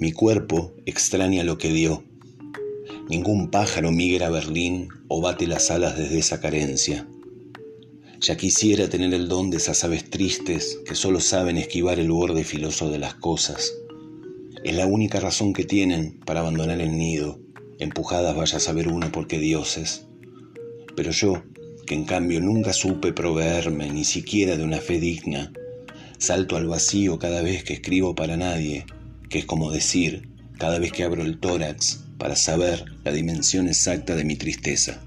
Mi cuerpo extraña lo que dio. Ningún pájaro migra a Berlín o bate las alas desde esa carencia. Ya quisiera tener el don de esas aves tristes que solo saben esquivar el borde filoso de las cosas. Es la única razón que tienen para abandonar el nido, empujadas vaya a saber una porque dioses. Pero yo, que en cambio nunca supe proveerme ni siquiera de una fe digna, salto al vacío cada vez que escribo para nadie, que es como decir, cada vez que abro el tórax para saber la dimensión exacta de mi tristeza.